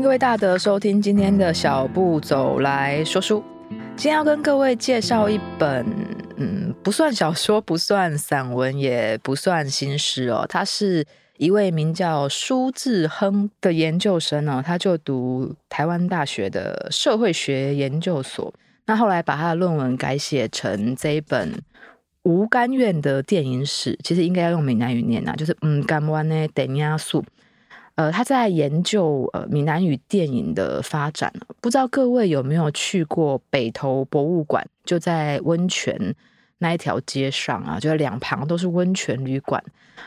各位大德收听今天的小步走来说书。今天要跟各位介绍一本，嗯，不算小说，不算散文，也不算新诗哦。他是一位名叫苏志亨的研究生呢，他就读台湾大学的社会学研究所。那后来把他的论文改写成这一本《无甘愿的电影史》，其实应该要用闽南语念啊，就是“嗯甘愿的电影史”。呃，他在研究呃闽南语电影的发展，不知道各位有没有去过北投博物馆？就在温泉那一条街上啊，就两旁都是温泉旅馆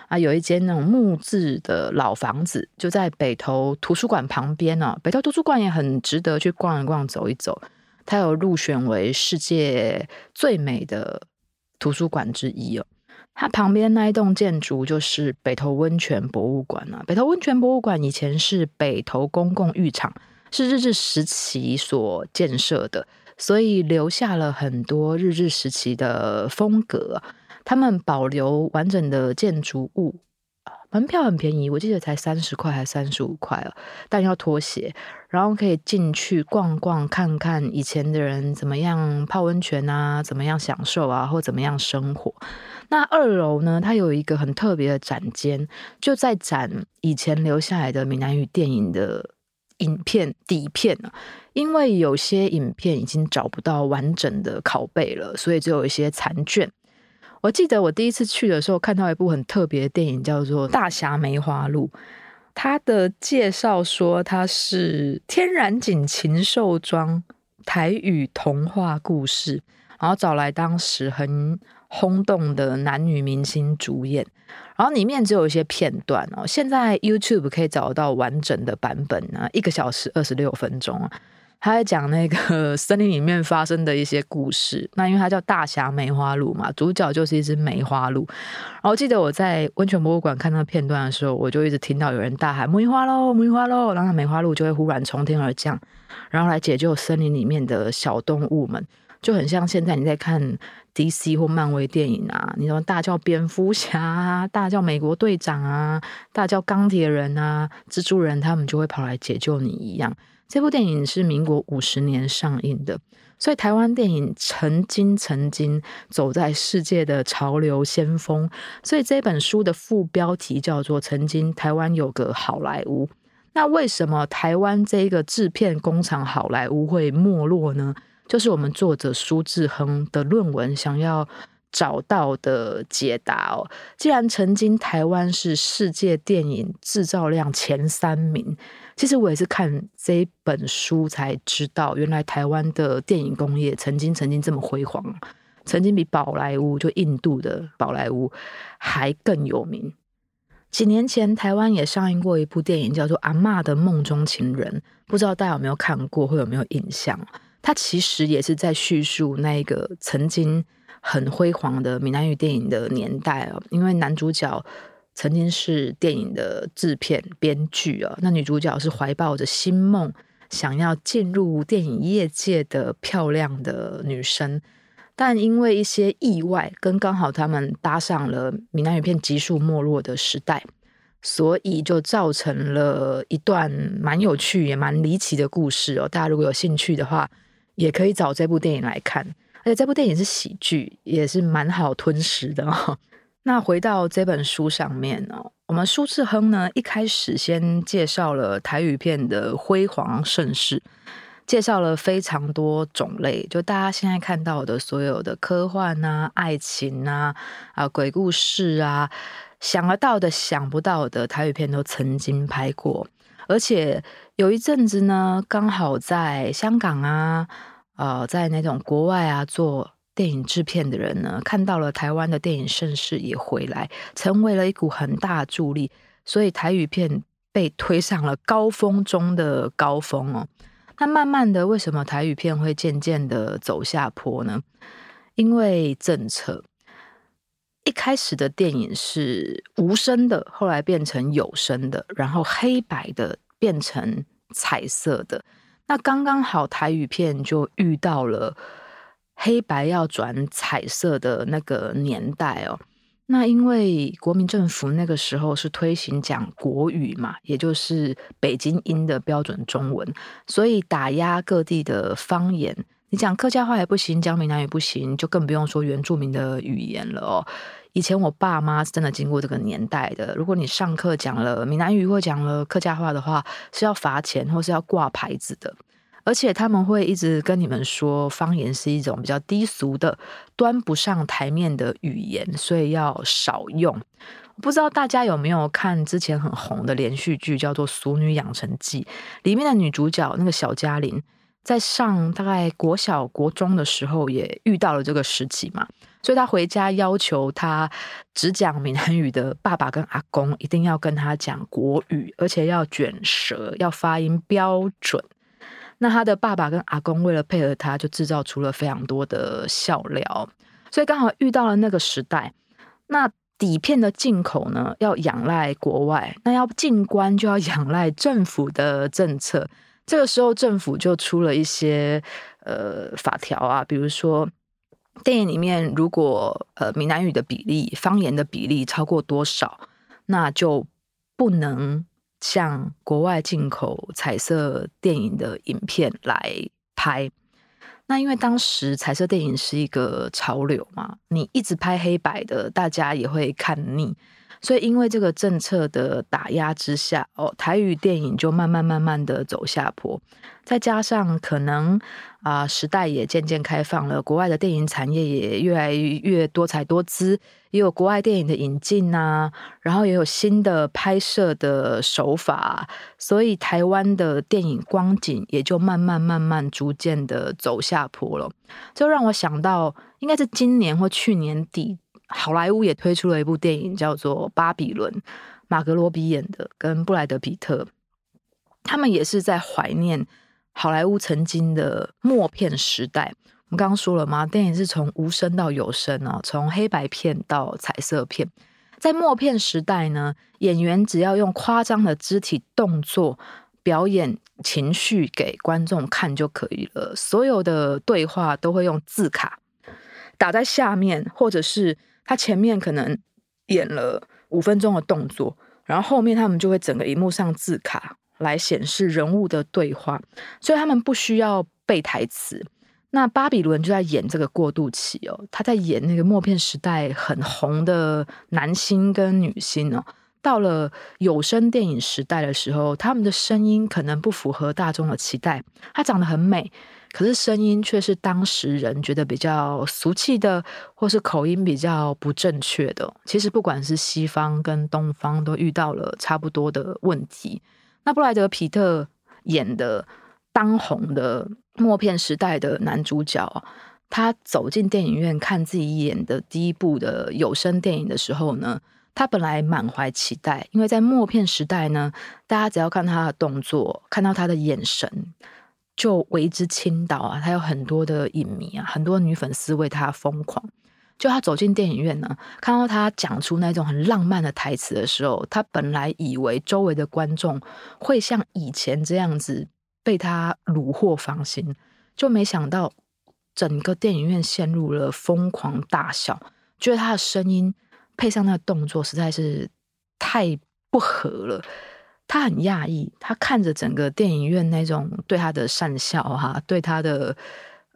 啊，有一间那种木质的老房子，就在北投图书馆旁边呢。北投图书馆也很值得去逛一逛、走一走，它有入选为世界最美的图书馆之一哦。它旁边那一栋建筑就是北投温泉博物馆啊。北投温泉博物馆以前是北投公共浴场，是日治时期所建设的，所以留下了很多日治时期的风格。他们保留完整的建筑物。门票很便宜，我记得才三十块还是三十五块啊，但要脱鞋，然后可以进去逛逛，看看以前的人怎么样泡温泉啊，怎么样享受啊，或怎么样生活。那二楼呢，它有一个很特别的展间，就在展以前留下来的闽南语电影的影片底片啊，因为有些影片已经找不到完整的拷贝了，所以只有一些残卷。我记得我第一次去的时候，看到一部很特别的电影，叫做《大侠梅花鹿》。它的介绍说，它是天然景禽兽装台语童话故事，然后找来当时很轰动的男女明星主演，然后里面只有一些片段哦。现在 YouTube 可以找到完整的版本呢，一个小时二十六分钟啊。他在讲那个 森林里面发生的一些故事。那因为它叫大侠梅花鹿嘛，主角就是一只梅花鹿。然后记得我在温泉博物馆看到片段的时候，我就一直听到有人大喊“梅花鹿，梅花鹿”，然后梅花鹿就会忽然从天而降，然后来解救森林里面的小动物们，就很像现在你在看 DC 或漫威电影啊，你说大叫蝙蝠侠啊，大叫美国队长啊，大叫钢铁人啊，蜘蛛人，他们就会跑来解救你一样。这部电影是民国五十年上映的，所以台湾电影曾经曾经走在世界的潮流先锋。所以这本书的副标题叫做《曾经台湾有个好莱坞》。那为什么台湾这一个制片工厂好莱坞会没落呢？就是我们作者苏志亨的论文想要找到的解答哦。既然曾经台湾是世界电影制造量前三名。其实我也是看这本书才知道，原来台湾的电影工业曾经曾经这么辉煌，曾经比宝莱坞就印度的宝莱坞还更有名。几年前台湾也上映过一部电影，叫做《阿嬷的梦中情人》，不知道大家有没有看过，会有没有印象？它其实也是在叙述那个曾经很辉煌的闽南语电影的年代哦，因为男主角。曾经是电影的制片编剧啊，那女主角是怀抱着新梦，想要进入电影业界的漂亮的女生，但因为一些意外，跟刚好他们搭上了闽南语片急速没落的时代，所以就造成了一段蛮有趣也蛮离奇的故事哦。大家如果有兴趣的话，也可以找这部电影来看，而且这部电影是喜剧，也是蛮好吞食的。那回到这本书上面呢，我们苏志亨呢一开始先介绍了台语片的辉煌盛世，介绍了非常多种类，就大家现在看到的所有的科幻啊、爱情啊、啊鬼故事啊，想得到的、想不到的台语片都曾经拍过，而且有一阵子呢，刚好在香港啊、呃，在那种国外啊做。电影制片的人呢，看到了台湾的电影盛世也回来，成为了一股很大助力，所以台语片被推上了高峰中的高峰哦。那慢慢的，为什么台语片会渐渐的走下坡呢？因为政策，一开始的电影是无声的，后来变成有声的，然后黑白的变成彩色的。那刚刚好，台语片就遇到了。黑白要转彩色的那个年代哦，那因为国民政府那个时候是推行讲国语嘛，也就是北京音的标准中文，所以打压各地的方言。你讲客家话也不行，讲闽南语不行，就更不用说原住民的语言了哦。以前我爸妈是真的经过这个年代的，如果你上课讲了闽南语或讲了客家话的话，是要罚钱或是要挂牌子的。而且他们会一直跟你们说，方言是一种比较低俗的、端不上台面的语言，所以要少用。不知道大家有没有看之前很红的连续剧，叫做《俗女养成记》，里面的女主角那个小嘉玲，在上大概国小、国中的时候，也遇到了这个时期嘛，所以他回家要求他只讲闽南语的爸爸跟阿公一定要跟他讲国语，而且要卷舌，要发音标准。那他的爸爸跟阿公为了配合他，就制造出了非常多的笑料，所以刚好遇到了那个时代。那底片的进口呢，要仰赖国外；那要进关，就要仰赖政府的政策。这个时候，政府就出了一些呃法条啊，比如说电影里面如果呃闽南语的比例、方言的比例超过多少，那就不能。向国外进口彩色电影的影片来拍，那因为当时彩色电影是一个潮流嘛，你一直拍黑白的，大家也会看腻。所以，因为这个政策的打压之下，哦，台语电影就慢慢慢慢的走下坡。再加上可能啊、呃，时代也渐渐开放了，国外的电影产业也越来越多彩多姿，也有国外电影的引进啊，然后也有新的拍摄的手法，所以台湾的电影光景也就慢慢慢慢逐渐的走下坡了。就让我想到，应该是今年或去年底。好莱坞也推出了一部电影，叫做《巴比伦》，马格罗比演的，跟布莱德彼特，他们也是在怀念好莱坞曾经的默片时代。我们刚刚说了吗？电影是从无声到有声啊，从黑白片到彩色片。在默片时代呢，演员只要用夸张的肢体动作表演情绪给观众看就可以了，所有的对话都会用字卡打在下面，或者是。他前面可能演了五分钟的动作，然后后面他们就会整个荧幕上字卡来显示人物的对话，所以他们不需要背台词。那巴比伦就在演这个过渡期哦，他在演那个默片时代很红的男星跟女星哦，到了有声电影时代的时候，他们的声音可能不符合大众的期待。他长得很美。可是声音却是当时人觉得比较俗气的，或是口音比较不正确的。其实不管是西方跟东方，都遇到了差不多的问题。那布莱德皮特演的当红的默片时代的男主角，他走进电影院看自己演的第一部的有声电影的时候呢，他本来满怀期待，因为在默片时代呢，大家只要看他的动作，看到他的眼神。就为之倾倒啊！他有很多的影迷啊，很多女粉丝为他疯狂。就他走进电影院呢，看到他讲出那种很浪漫的台词的时候，他本来以为周围的观众会像以前这样子被他虏获芳心，就没想到整个电影院陷入了疯狂大笑，觉得他的声音配上那个动作实在是太不合了。他很讶异，他看着整个电影院那种对他的讪笑，哈，对他的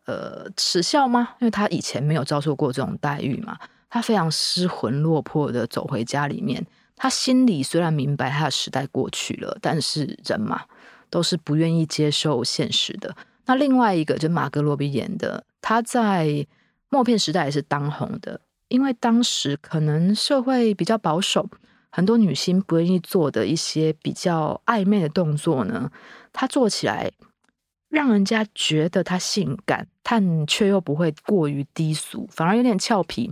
呃耻笑吗？因为他以前没有遭受过这种待遇嘛。他非常失魂落魄的走回家里面，他心里虽然明白他的时代过去了，但是人嘛，都是不愿意接受现实的。那另外一个就马格罗比演的，他在默片时代也是当红的，因为当时可能社会比较保守。很多女星不愿意做的一些比较暧昧的动作呢，她做起来让人家觉得她性感，但却又不会过于低俗，反而有点俏皮，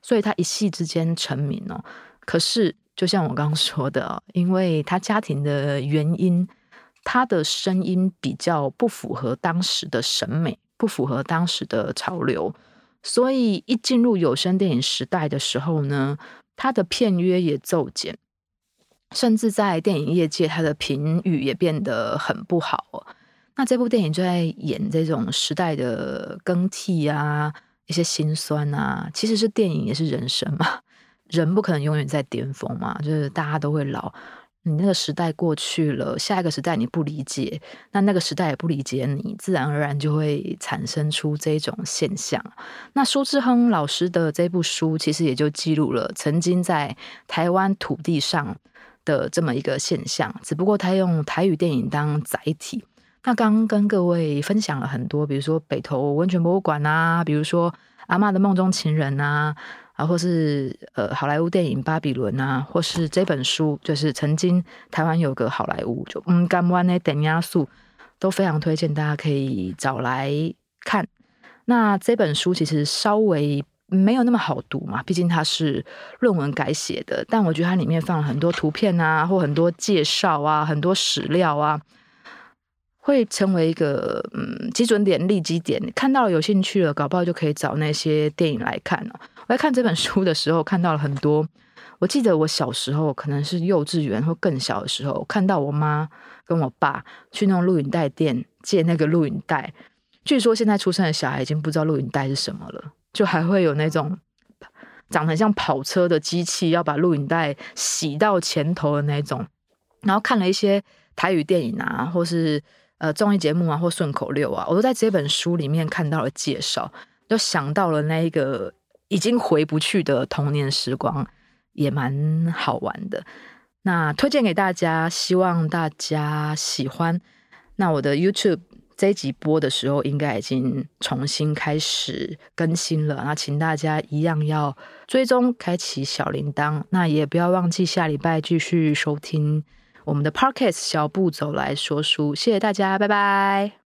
所以她一夕之间成名哦。可是，就像我刚刚说的，因为她家庭的原因，她的声音比较不符合当时的审美，不符合当时的潮流，所以一进入有声电影时代的时候呢。他的片约也骤减，甚至在电影业界，他的评语也变得很不好。那这部电影就在演这种时代的更替啊，一些心酸啊，其实是电影也是人生嘛。人不可能永远在巅峰嘛，就是大家都会老。你那个时代过去了，下一个时代你不理解，那那个时代也不理解你，自然而然就会产生出这种现象。那苏志亨老师的这部书，其实也就记录了曾经在台湾土地上的这么一个现象，只不过他用台语电影当载体。那刚跟各位分享了很多，比如说北投温泉博物馆啊，比如说阿妈的梦中情人啊。啊，或是呃，好莱坞电影《巴比伦》啊，或是这本书，就是曾经台湾有个好莱坞，就嗯，甘湾的电影素，都非常推荐大家可以找来看。那这本书其实稍微没有那么好读嘛，毕竟它是论文改写的，但我觉得它里面放了很多图片啊，或很多介绍啊，很多史料啊。会成为一个嗯基准点、立基点，看到了有兴趣了，搞不好就可以找那些电影来看了。我在看这本书的时候，看到了很多。我记得我小时候可能是幼稚园或更小的时候，看到我妈跟我爸去那种录影带店借那个录影带。据说现在出生的小孩已经不知道录影带是什么了，就还会有那种长得很像跑车的机器，要把录影带洗到前头的那种。然后看了一些台语电影啊，或是。呃，综艺节目啊，或顺口溜啊，我都在这本书里面看到了介绍，就想到了那一个已经回不去的童年时光，也蛮好玩的。那推荐给大家，希望大家喜欢。那我的 YouTube 这一集播的时候，应该已经重新开始更新了。那请大家一样要追踪，开启小铃铛。那也不要忘记下礼拜继续收听。我们的 Podcast 小步走来说书，谢谢大家，拜拜。